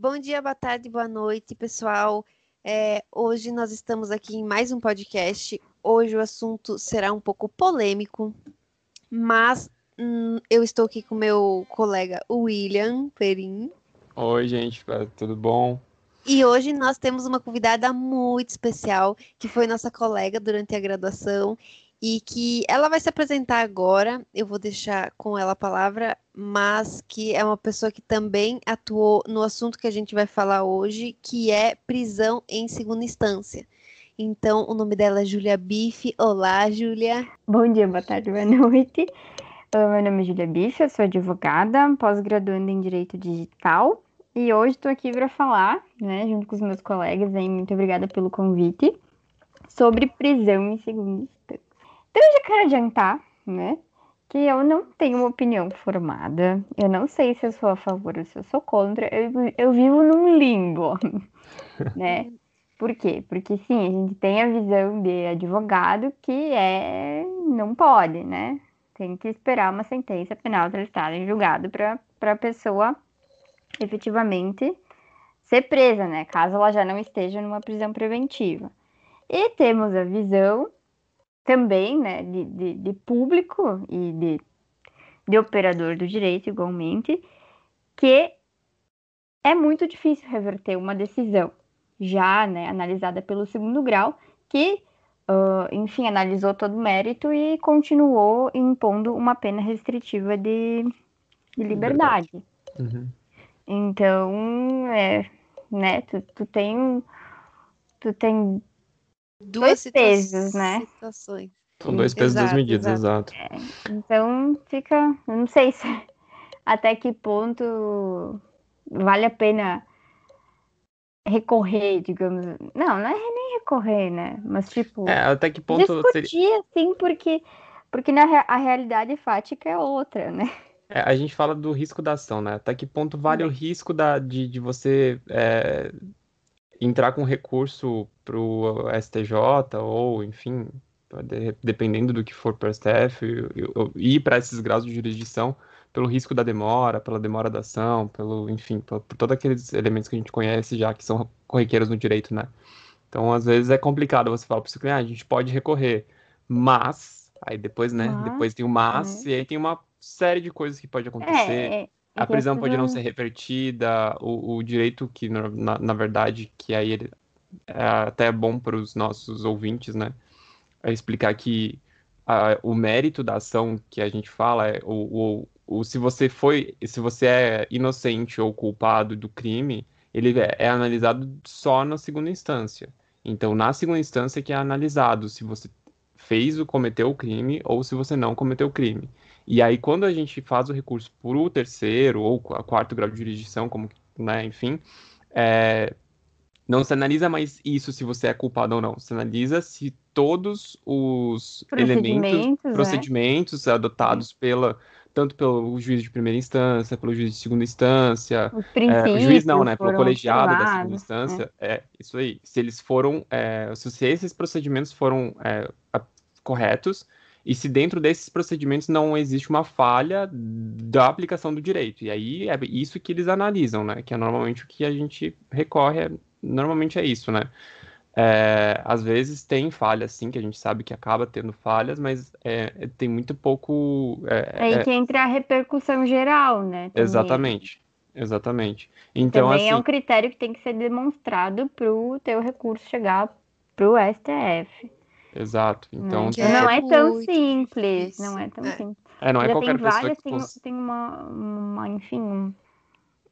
Bom dia, boa tarde, boa noite, pessoal. É, hoje nós estamos aqui em mais um podcast. Hoje o assunto será um pouco polêmico, mas hum, eu estou aqui com meu colega William Perim. Oi, gente, tudo bom? E hoje nós temos uma convidada muito especial, que foi nossa colega durante a graduação e que ela vai se apresentar agora. Eu vou deixar com ela a palavra, mas que é uma pessoa que também atuou no assunto que a gente vai falar hoje, que é prisão em segunda instância. Então, o nome dela é Júlia Bife. Olá, Júlia. Bom dia, boa tarde, boa noite. Meu nome é Júlia Bife, eu sou advogada, pós-graduanda em Direito Digital. E hoje estou aqui para falar, né, junto com os meus colegas, aí, muito obrigada pelo convite, sobre prisão em segunda instância. Então, eu já quero adiantar, né, que eu não tenho uma opinião formada, eu não sei se eu sou a favor ou se eu sou contra, eu, eu vivo num limbo, né? Por quê? Porque sim, a gente tem a visão de advogado que é não pode, né? Tem que esperar uma sentença penal estar em julgado para a pessoa efetivamente ser presa, né? Caso ela já não esteja numa prisão preventiva. E temos a visão também, né, de, de, de público e de, de operador do direito, igualmente, que é muito difícil reverter uma decisão já, né, analisada pelo segundo grau, que, uh, enfim, analisou todo o mérito e continuou impondo uma pena restritiva de, de liberdade. Uhum. Então, é, né, tu, tu tem tu tem duas dois pesos, né? Situações. São dois pesos, exato, duas medidas, exato. exato. É, então, fica, não sei se até que ponto vale a pena recorrer, digamos. Não, não é nem recorrer, né? Mas tipo, é, até que ponto discutir seria... assim, porque porque na a realidade fática é outra, né? É, a gente fala do risco da ação, né? Até que ponto vale o risco da, de, de você é, entrar com recurso para o STJ ou, enfim, dependendo do que for para o STF, ir para esses graus de jurisdição pelo risco da demora, pela demora da ação, pelo, enfim, por, por todos aqueles elementos que a gente conhece já, que são corriqueiros no direito, né? Então, às vezes é complicado você falar para o cliente, ah, a gente pode recorrer, mas, aí depois, né, mas, depois tem o mas, é. e aí tem uma série de coisas que pode acontecer. É, é, a prisão pode não ser revertida, o, o direito que, na, na, verdade, que aí ele, é até bom para os nossos ouvintes, né? É explicar que a, o mérito da ação que a gente fala é o, o, o, se você foi, se você é inocente ou culpado do crime, ele é, é analisado só na segunda instância. Então, na segunda instância que é analisado se você fez ou cometeu o crime ou se você não cometeu o crime. E aí, quando a gente faz o recurso por o terceiro ou a quarto grau de jurisdição, como, né, enfim, é, não se analisa mais isso se você é culpado ou não. Se analisa se todos os procedimentos, elementos, né? procedimentos adotados pela tanto pelo juiz de primeira instância, pelo juiz de segunda instância, é, o juiz não, né, pelo colegiado da segunda instância, é. é. isso aí. Se eles foram, é, se esses procedimentos foram é, corretos, e se dentro desses procedimentos não existe uma falha da aplicação do direito. E aí é isso que eles analisam, né? Que é normalmente o que a gente recorre, normalmente é isso, né? É, às vezes tem falhas, sim, que a gente sabe que acaba tendo falhas, mas é, tem muito pouco. É, Aí é que entra a repercussão geral, né? Também. Exatamente. Exatamente. Então, Também assim, é um critério que tem que ser demonstrado para o teu recurso chegar para o STF. Exato. Então, é, não é tão simples. Não é tão é. simples. É, não é Já qualquer tem várias, pessoa que tem, tem uma, uma, enfim, um,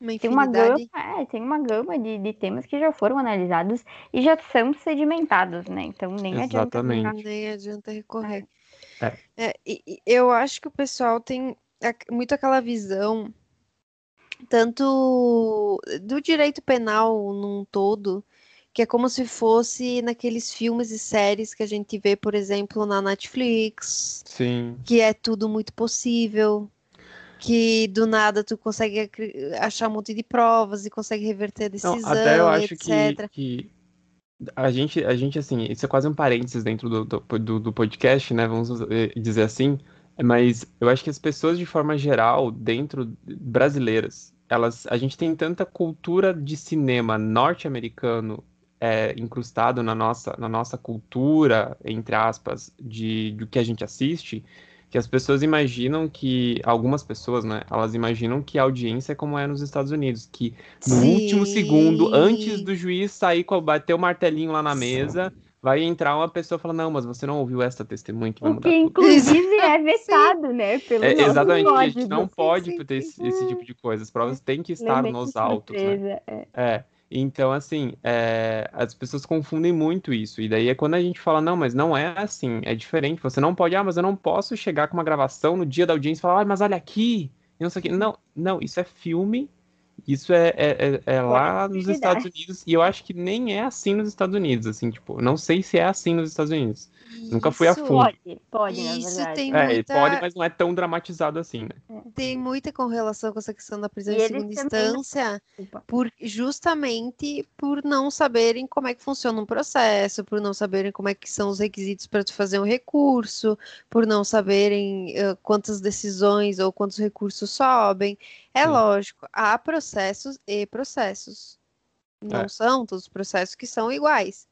uma tem uma gama, é, tem uma gama de, de temas que já foram analisados e já são sedimentados, né? Então nem Exatamente. adianta nem adianta recorrer. É. É, e, eu acho que o pessoal tem muito aquela visão tanto do direito penal num todo, que é como se fosse naqueles filmes e séries que a gente vê, por exemplo, na Netflix. Sim. Que é tudo muito possível. Que do nada tu consegue achar um monte de provas e consegue reverter a decisão. Não, até eu acho que, que, a gente, a gente, assim, isso é quase um parênteses dentro do, do, do podcast, né? Vamos dizer assim. Mas eu acho que as pessoas, de forma geral, dentro brasileiras, elas, a gente tem tanta cultura de cinema norte-americano é, incrustado na nossa, na nossa cultura, entre aspas, de, do que a gente assiste, que as pessoas imaginam que, algumas pessoas, né, elas imaginam que a audiência é como é nos Estados Unidos, que no Sim. último segundo, antes do juiz sair, com- bater o martelinho lá na mesa, vai entrar uma pessoa e falar, não, mas você não ouviu esta testemunha que vai O mudar que, tudo. inclusive, é vetado, né? Pelo É, nosso exatamente, a gente não pode sim, ter sim. esse, esse tipo de coisa. As provas têm que estar nos autos, né? é. É, então assim, é, as pessoas confundem muito isso. E daí é quando a gente fala, não, mas não é assim, é diferente. Você não pode, ah, mas eu não posso chegar com uma gravação no dia da audiência e falar, ah, mas olha aqui, não sei o quê. Não, não, isso é filme, isso é, é, é- é lá nos. Estados Unidos, e eu acho que nem é assim nos Estados Unidos, assim, tipo, não sei se é assim nos Estados Unidos. Nunca fui a Isso- fundo. Pode, pode, Isso tem É, muita, pode, mas não é tão dramatizado assim, né? tem muita correlação com essa questão da prisão E em segunda instância, por, justamente por não saberem como é que funciona um processo, por não saberem como é que são os requisitos para tu fazer um recurso, por não saberem eh, quantas decisões ou quantos recursos sobem. É Sim. lógico, há processos e processos. Não É. são todos os processos que são iguais.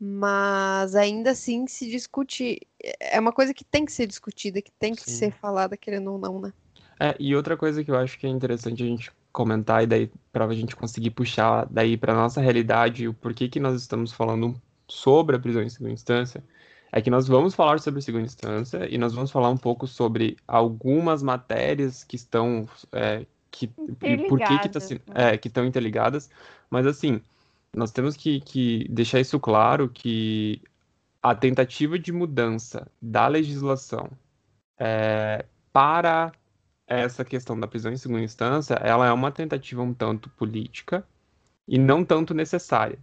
Mas ainda assim se discute. É uma coisa que tem que ser discutida, que tem que Sim. ser falada, querendo ou não, né? É, e outra coisa que eu acho que é interessante a gente comentar e daí para a gente conseguir puxar daí para nossa realidade o porquê que nós estamos falando sobre a prisão em segunda instância é que nós vamos falar sobre a segunda instância e nós vamos falar um pouco sobre algumas matérias que estão é, que e por que que tá né? é, que estão interligadas, mas assim nós temos que, que deixar isso claro que a tentativa de mudança da legislação é, para essa questão da prisão em segunda instância, ela é uma tentativa um tanto política e não tanto necessária,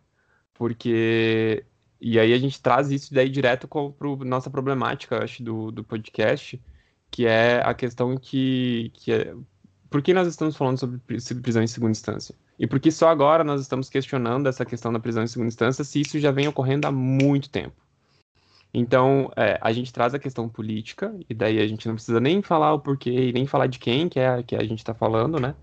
porque e aí a gente traz isso daí direto para nossa problemática, acho, do, do podcast, que é a questão que, que é, por que nós estamos falando sobre pri- sobre prisão em segunda instância? E por que só agora nós estamos questionando essa questão da prisão em segunda instância, se isso já vem ocorrendo há muito tempo? Então, é, a gente traz a questão política, e daí a gente não precisa nem falar o porquê e nem falar de quem que, é, que a gente está falando, né?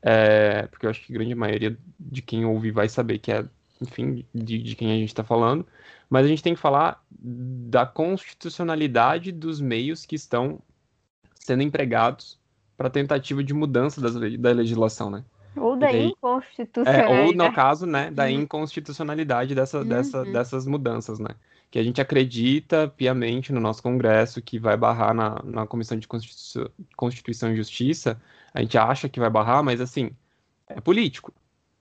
É, porque eu acho que a grande maioria de quem ouve vai saber que é, enfim, de, de quem a gente está falando. Mas a gente tem que falar da constitucionalidade dos meios que estão sendo empregados para tentativa de mudança das da legislação, né? Ou da daí- É, inconstitucionalidade. ou no caso, né, da inconstitucionalidade dessa, dessa, Uhum. dessas mudanças, né? Que a gente acredita piamente no nosso Congresso que vai barrar na, na Comissão de Constitu- Constituição e Justiça. A gente acha que vai barrar, mas assim, é político.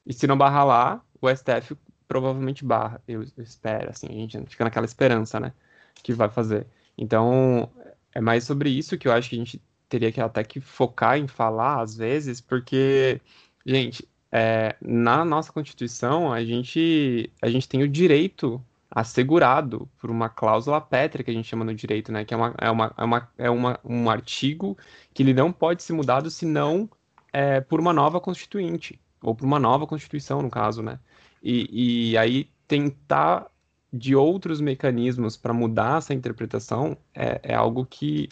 E se não barrar lá, o STF provavelmente barra. Eu, espero, assim, a gente fica naquela esperança, né? Que vai fazer. Então, é mais sobre isso que eu acho que a gente teria que até que focar em falar, às vezes, porque, gente, é, na nossa Constituição, a gente, a gente tem o direito assegurado por uma cláusula pétrea que a gente chama no direito, né? Que é, uma, é, uma, é, uma, é uma, um artigo que ele não pode ser mudado senão é, por uma nova constituinte, ou por uma nova Constituição, no caso, né? E, e aí tentar de outros mecanismos para mudar essa interpretação é, é algo que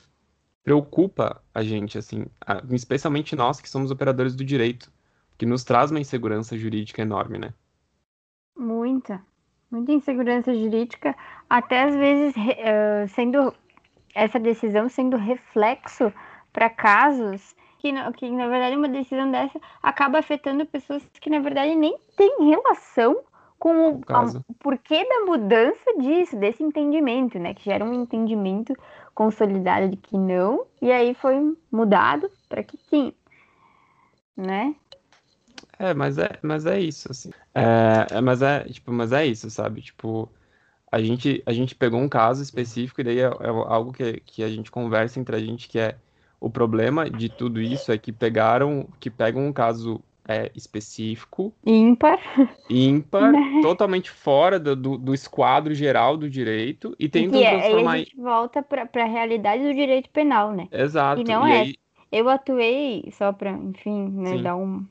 preocupa a gente, assim, a- especialmente nós que somos operadores do direito, que nos traz uma insegurança jurídica enorme, né? Muita. Muita insegurança jurídica, até às vezes eh, sendo essa decisão sendo reflexo para casos que, na- que, na verdade, uma decisão dessa acaba afetando pessoas que, na verdade, nem têm relação com o, a- o porquê da mudança disso, desse entendimento, né? Que gera um entendimento consolidado de que não, e aí foi mudado para que sim, né? É, mas é, mas é isso, assim. É, é, mas é, tipo, mas é isso, sabe? Tipo, a gente, a gente pegou um caso específico e daí é, é algo que, que a gente conversa entre a gente, que é o problema de tudo isso é que pegaram, que pegam um caso é, específico, Ímpar. ímpar, totalmente fora do, do, do esquadro geral do direito e tentam que é, aí transformar a gente volta para a realidade do direito penal, né? Exato. E não e é. aí, Eu atuei, só para, enfim, né, Sim. dar um.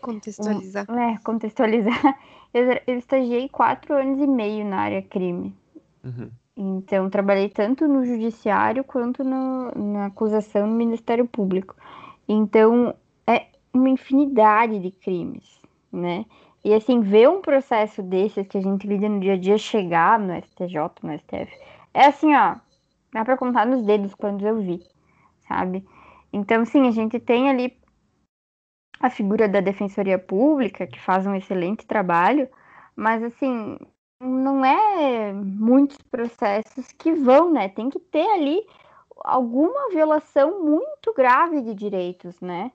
Contextualizar. É, contextualizar. Eu, eu estagiei quatro anos e meio na área crime. Uhum. Então, trabalhei tanto no judiciário quanto no, na acusação no Ministério Público. Então, é, uma infinidade de crimes, né? E assim, ver um processo desses que a gente lida no dia a dia chegar no STJ, no STF, é assim, ó, dá para contar nos dedos quando eu vi, sabe? Então, sim, a gente tem ali a figura da Defensoria Pública, que faz um excelente trabalho, mas assim, não é muitos processos que vão, né? Tem que ter ali alguma violação muito grave de direitos, né?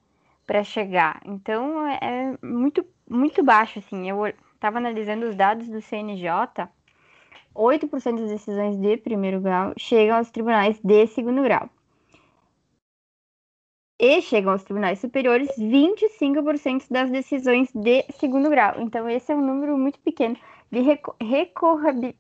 Para chegar. Então é, muito, muito baixo, assim. Eu estava analisando os dados do CNJ, 8% das decisões de primeiro grau chegam aos tribunais de segundo grau. E chegam aos tribunais superiores 25% das decisões de segundo grau. Então, esse é um número muito pequeno de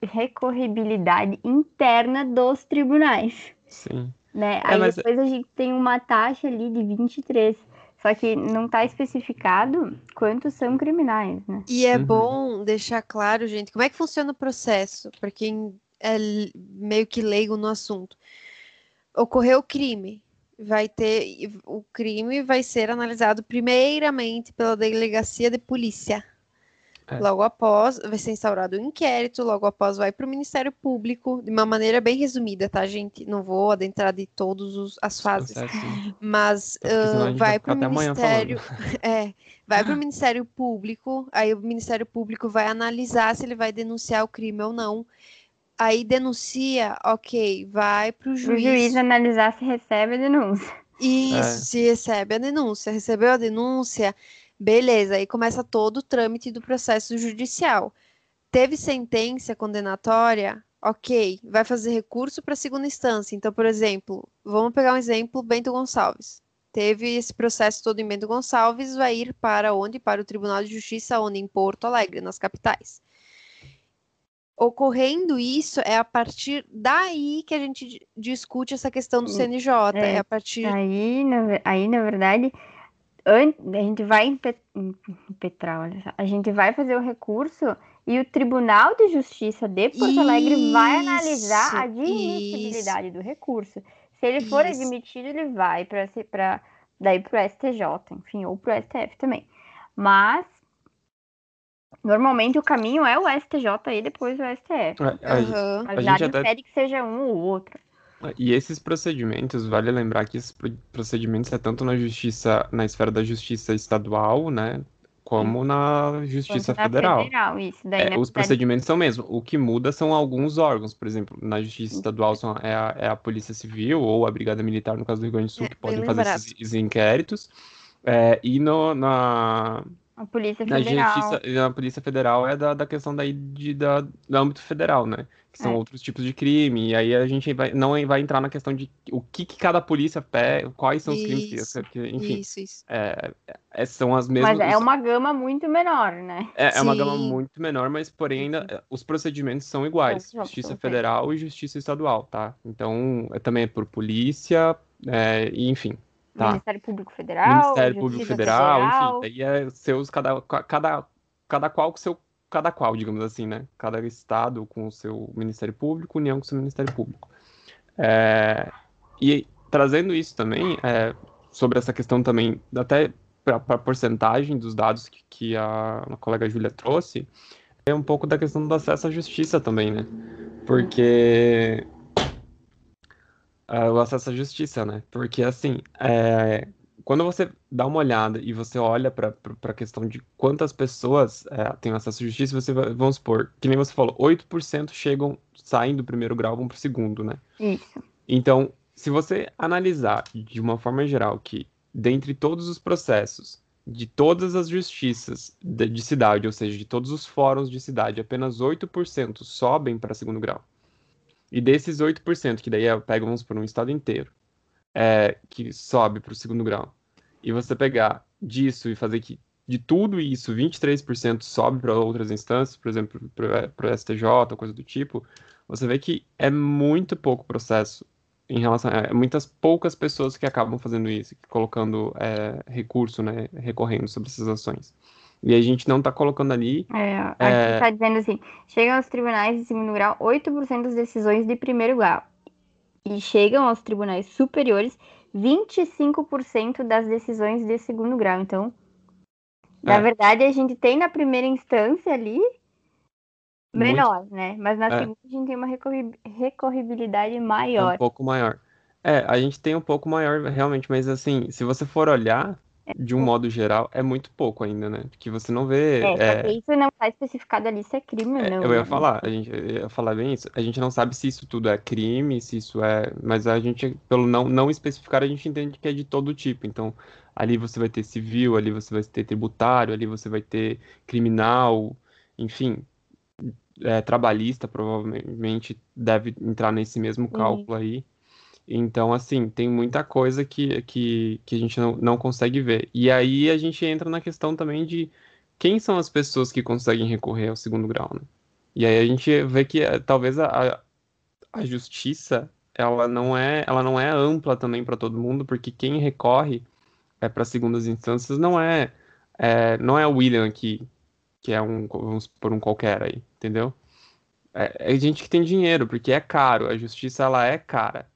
recorribilidade interna dos tribunais. Sim. Né? É, Aí mas... depois a gente tem uma taxa ali de 23. Só que não está especificado quantos são criminais, né? E é uhum. bom deixar claro, gente, como é que funciona o processo, para quem é meio que leigo no assunto. Ocorreu o crime, vai ter o crime vai ser analisado primeiramente pela delegacia de polícia. É. Logo após, vai ser instaurado um inquérito, logo após vai para o Ministério Público, de uma maneira bem resumida, tá, gente? Não vou adentrar de todas as fases. Mas uh, vai para o Ministério. É, vai para o Ministério Público, aí o Ministério Público vai analisar se ele vai denunciar o crime ou não. Aí denuncia, ok, vai para o juiz. O juiz analisar se recebe a denúncia. Isso, é. se recebe a denúncia. Recebeu a denúncia, Beleza, aí começa todo o trâmite do processo judicial. Teve sentença condenatória? Ok, vai fazer recurso para segunda instância. Então, por exemplo, vamos pegar um exemplo, Bento Gonçalves. Teve esse processo todo em Bento Gonçalves, vai ir para onde? Para o Tribunal de Justiça, onde? Em Porto Alegre, nas capitais. Ocorrendo isso, é a partir daí que a gente discute essa questão do CNJ. É, é a partir. Aí, na, aí, na verdade, a gente vai impetrar, olha só, a gente vai fazer o recurso e o Tribunal de Justiça de Porto isso, Alegre vai analisar a admissibilidade isso. do recurso. Se ele for isso. admitido, ele vai para daí para o STJ, enfim, ou para o STF também. Mas normalmente o caminho é o STJ e depois o STF. A, a, uhum. a, a gente até... impede que seja um ou outro. E esses procedimentos, vale lembrar que esses procedimentos é tanto na justiça, na esfera da justiça estadual, né? Como na Justiça na Federal. federal isso, daí é, os procedimentos são mesmo. O que muda são alguns órgãos. Por exemplo, na Justiça Estadual são, é, a, é a Polícia Civil ou a Brigada Militar, no caso do Rio Grande do Sul, é, que podem fazer esses, esses inquéritos. É, e no, na, a Polícia Federal. Na, justiça, na Polícia Federal é da, da questão daí de, da, do âmbito federal, né? Que são é. outros tipos de crime. E aí a gente vai, não vai entrar na questão de o que, que cada polícia pede, quais são os crimes que, que enfim. Isso, isso. É, é, são as mesmas. Mas é uma gama muito menor, né? É, é uma gama muito menor, mas porém ainda eh, os procedimentos são iguais. Justiça Federal e Justiça Estadual, tá? Então, é, também é por polícia, é, e, enfim. Tá. Ministério Público Federal. Ministério Público Federal, Federal, enfim. Aí é seus, cada, cada, cada qual com seu. Cada qual, digamos assim, né? Cada estado com o seu Ministério Público, União com o seu Ministério Público. É, e trazendo isso também, é, sobre essa questão também, até para a porcentagem dos dados que, que a, a colega Júlia trouxe, é um pouco da questão do acesso à justiça também, né? Porque uh, o acesso à justiça, né? Porque, assim, é, quando você dá uma olhada e você olha para a questão de quantas pessoas é, têm acesso à justiça, você vai, vamos supor, que nem você falou, 8% chegam, saem do primeiro grau, vão para o segundo, né? Isso. Então, se você analisar de uma forma geral que, dentre todos os processos, de todas as justiças de, de cidade, ou seja, de todos os fóruns de cidade, apenas 8% sobem para segundo grau. E desses 8%, que daí é, pegamos por um estado inteiro, é, que sobe para o segundo grau, e você pegar disso e fazer que de tudo isso, 23% sobe para outras instâncias, por exemplo, para o STJ, coisa do tipo, você vê que é muito pouco processo em relação a é, muitas poucas pessoas que acabam fazendo isso, colocando é, recurso, né, recorrendo sobre essas ações. E a gente não está colocando ali. É, aqui é... está dizendo assim: chegam aos tribunais de segundo grau 8% das decisões de primeiro grau. E chegam aos tribunais superiores 25% das decisões de segundo grau. Então, na é. verdade, a gente tem na primeira instância ali menor, Muito. né? Mas na é. segunda a gente tem uma recorribilidade maior. É um pouco maior. É, a gente tem um pouco maior realmente, mas assim, se você for olhar, de um modo geral, é muito pouco ainda, né? Porque você não vê. É, é... isso não está especificado ali se é crime ou é, não. Eu ia né? falar, a gente ia falar bem isso. A gente não sabe se isso tudo é crime, se isso é. Mas a gente, pelo não, não especificar, a gente entende que é de todo tipo. Então, ali você vai ter civil, ali você vai ter tributário, ali você vai ter criminal, enfim. É, trabalhista provavelmente deve entrar nesse mesmo cálculo uhum. aí. Então, assim, tem muita coisa que, que, que a gente não, não consegue ver. E aí a gente entra na questão também de quem são as pessoas que conseguem recorrer ao segundo grau, né? E aí a gente vê que eh, talvez a, a justiça ela não é ela não é ampla também para todo mundo, porque quem recorre é, para segundas instâncias não é, é não é o William aqui, que é um vamos por um qualquer aí, entendeu? É, é gente que tem dinheiro, porque é caro, a justiça ela é cara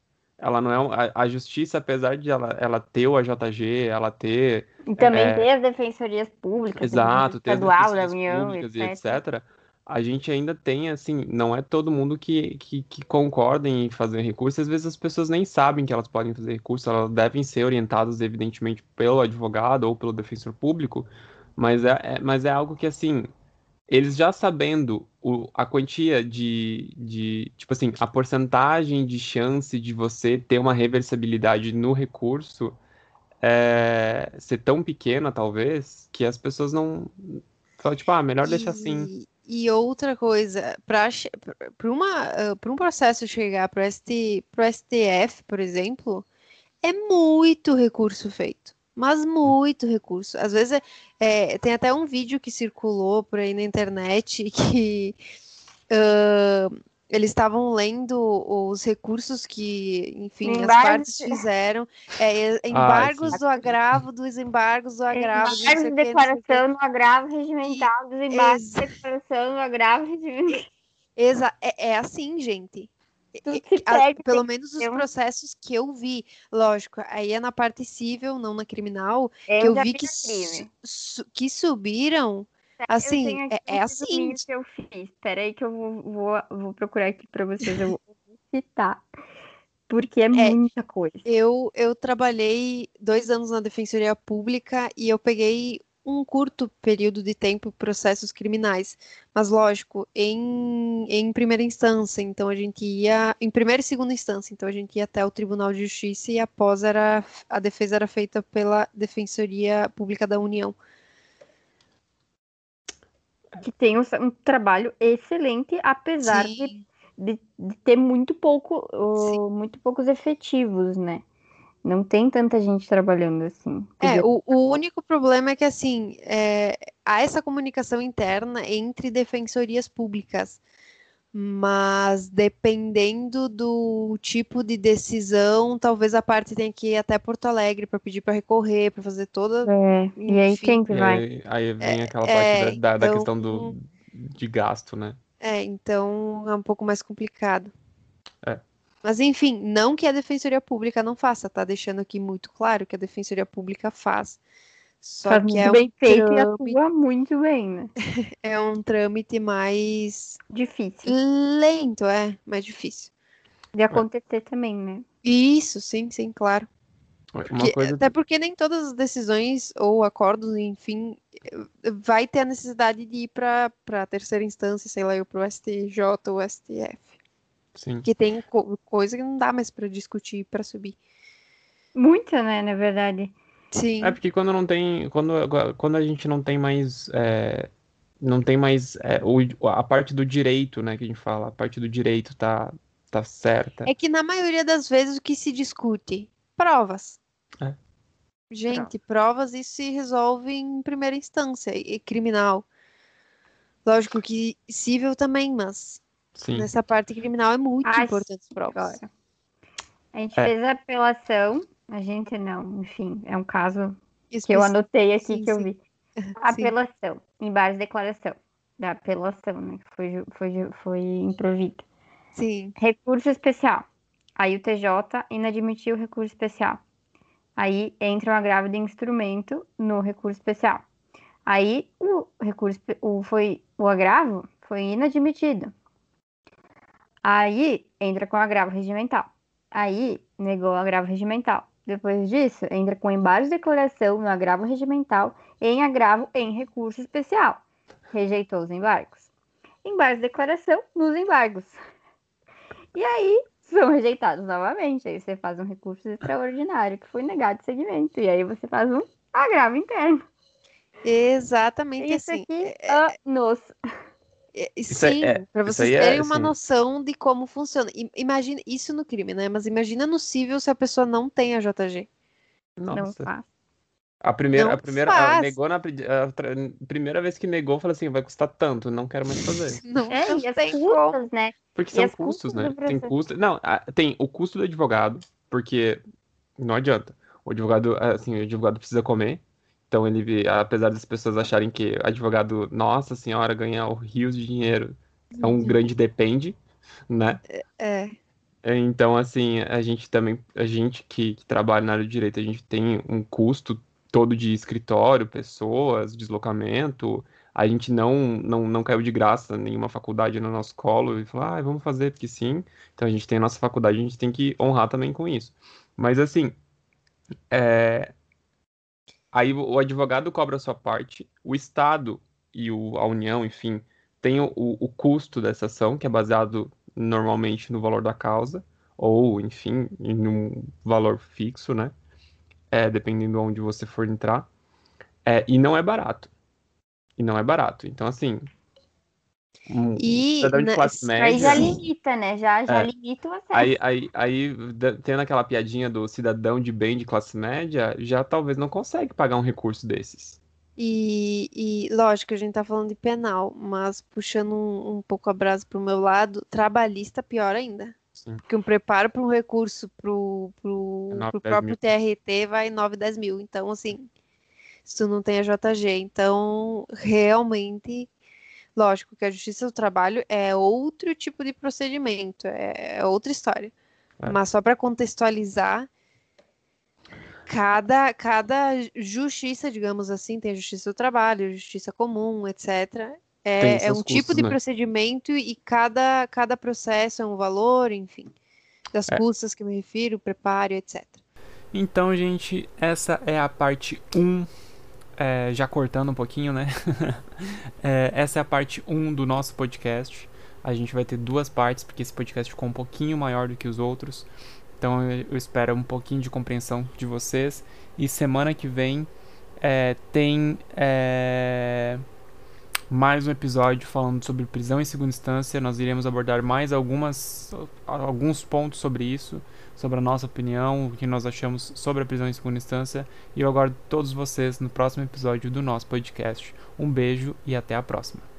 ela não é a, a, justiça, apesar de ela, ela ter o AJG, ela ter e também é, ter as defensorias públicas, exato, ter estadual, da União, etc. E etc. A gente ainda tem assim, não é todo mundo que, que, que concorda em fazer recurso. Às vezes as pessoas nem sabem que elas podem fazer recurso, elas devem ser orientadas evidentemente pelo advogado ou pelo defensor público, mas é, é mas é algo que assim eles já sabendo o, a quantia de, de, tipo assim, a porcentagem de chance de você ter uma reversibilidade no recurso é, ser tão pequena, talvez, que as pessoas não. Falam, tipo, ah, melhor deixar assim. E outra coisa, para uh, um processo chegar para o STF, por exemplo, é muito recurso feito mas muito recurso. Às vezes é, é, tem até um vídeo que circulou por aí na internet que uh, eles estavam lendo os recursos que, enfim, as partes fizeram, é, ah, embargos do agravo, dos embargos do agravo. Embargos de declaração no agravo regimental, dos embargos de declaração no agravo regimental. Exa é, é assim, gente a, pelo menos os processos que eu vi, lógico, aí é na parte civil, não na criminal, eu que eu vi que, su, que subiram. Tá, assim, é, é assim. que eu fiz. Espera aí que eu vou, vou, vou procurar aqui para vocês, eu vou citar. Porque é, é muita coisa. Eu, eu trabalhei dois anos na Defensoria Pública e eu peguei um curto período de tempo processos criminais, mas lógico, em, em primeira instância, então a gente ia, em primeira e segunda instância, então a gente ia até o Tribunal de Justiça e após era, a defesa era feita pela Defensoria Pública da União. Que tem um, um trabalho excelente, apesar de, de, de, ter muito pouco, uh, muito poucos efetivos, né? Não tem tanta gente trabalhando assim. É, o, o único problema é que, assim, é, há essa comunicação interna entre defensorias públicas, mas dependendo do tipo de decisão, talvez a parte tenha que ir até Porto Alegre para pedir para recorrer, para fazer toda. É, e aí quem que vai? Aí, aí, vem é, aquela parte é, da, da, então, questão do, de gasto, né? É, então é um pouco mais complicado. É. Mas enfim, não que a Defensoria Pública não faça, tá deixando aqui muito claro que a Defensoria Pública faz. Só faz que é bem um feito trâmite... e atua muito bem, né? é um trâmite mais difícil. Lento, é, mais difícil. De acontecer é. também, né? Isso, sim, sim, claro. Porque, coisa... Até porque nem todas as decisões ou acordos, enfim, vai ter a necessidade de ir para a terceira instância, sei lá, para o STJ ou STF. Sim. Que tem co coisa que não dá mais para discutir para subir. Muita, né, na verdade. Sim. É porque quando não tem. Quando, quando a gente não tem mais. É, não tem mais é, o, a parte do direito, né, que a gente fala. A parte do direito tá, tá certa. É que na maioria das vezes o que se discute? Provas. É. Gente, provas isso se resolve em primeira instância, e criminal. Lógico que civil também, mas Sim. Nessa parte criminal é muito Acho... importante as provas. A gente é. fez a apelação, a gente não, enfim, é um caso que eu anotei aqui sim, que eu vi. Apelação, embaixo de declaração da apelação, né, que foi, foi, foi improvida. Sim. Recurso especial. Aí o TJ inadmitiu o recurso especial. Aí entra o agravo de instrumento no recurso especial. Aí o recurso o, foi o agravo foi inadmitido. Aí entra com agravo regimental. Aí negou o agravo regimental. Depois disso, entra com embargo de declaração no agravo regimental em agravo em recurso especial. Rejeitou os embargos. Embargos de declaração nos embargos. E aí são rejeitados novamente. Aí você faz um recurso extraordinário que foi negado de segmento. E aí você faz um agravo interno. Exatamente Isso assim. aqui, É- anos. É- Isso é- sim, é- para vocês é, terem uma assim- noção de como funciona. I- Imagina isso no crime, né? Mas imagina no civil se a pessoa não tem a JG. Não Nossa. faz. A primeira, Não a primeira, a negou na a primeira vez que negou, falou assim, vai custar tanto, não quero mais fazer. Não, É, não e as tem como. custas, né? Porque E são custos, custas né? Tem custo. Não, a- tem o custo do advogado, porque não adianta. O advogado, assim, o advogado precisa comer. Então ele, apesar das pessoas acharem que advogado, nossa senhora, ganha rios de dinheiro, é um grande depende, né? É. É, Então, assim, a gente também, a gente que, que trabalha na área de direito, a gente tem um custo todo de escritório, pessoas, deslocamento. A gente não, não, não caiu de graça nenhuma faculdade no nosso colo e falou, ah, vamos fazer porque sim. Então a gente tem a nossa faculdade, a gente tem que honrar também com isso. Mas assim, é, aí o advogado cobra a sua parte, o Estado e o, a União, enfim, tem o, o custo dessa ação, que é baseado normalmente no valor da causa, ou, enfim, em um valor fixo, né? É, dependendo de onde você for entrar. É, e não é barato. E não é barato. Então, assim. Um E cidadão de na- classe Aí já média. limita, né? Já, já É. limita o acesso. Aí, aí, aí, tendo aquela piadinha do cidadão de bem de classe média, já talvez não consegue pagar um recurso desses. E, e lógico, a gente tá falando de penal, mas puxando um, um pouco a brasa pro meu lado, trabalhista pior ainda. Sim. Porque um preparo para um recurso pro, pro, É 9, pro 10 próprio mil. TRT vai 9, 10 mil. Então, assim, se tu não tem a JG. Então, realmente, lógico que a Justiça do Trabalho é outro tipo de procedimento, é, é outra história. É. Mas só para contextualizar, cada, cada justiça, digamos assim, tem a Justiça do Trabalho, a Justiça Comum, etc. É, é um tipo custos, de né? procedimento e cada, cada processo é um valor, enfim, das É. custas que eu me refiro, preparo, etc. Então, gente, essa é a parte 1. É, já cortando um pouquinho, né? É, essa é a parte 1 do nosso podcast. A gente vai ter duas partes, porque esse podcast ficou um pouquinho maior do que os outros. Então eu espero um pouquinho de compreensão de vocês. E semana que vem é, tem é, mais um episódio falando sobre prisão em segunda instância. Nós iremos abordar mais algumas, alguns pontos sobre isso sobre a nossa opinião, o que nós achamos sobre a prisão em segunda instância. E eu aguardo todos vocês no próximo episódio do nosso podcast. Um beijo e até a próxima.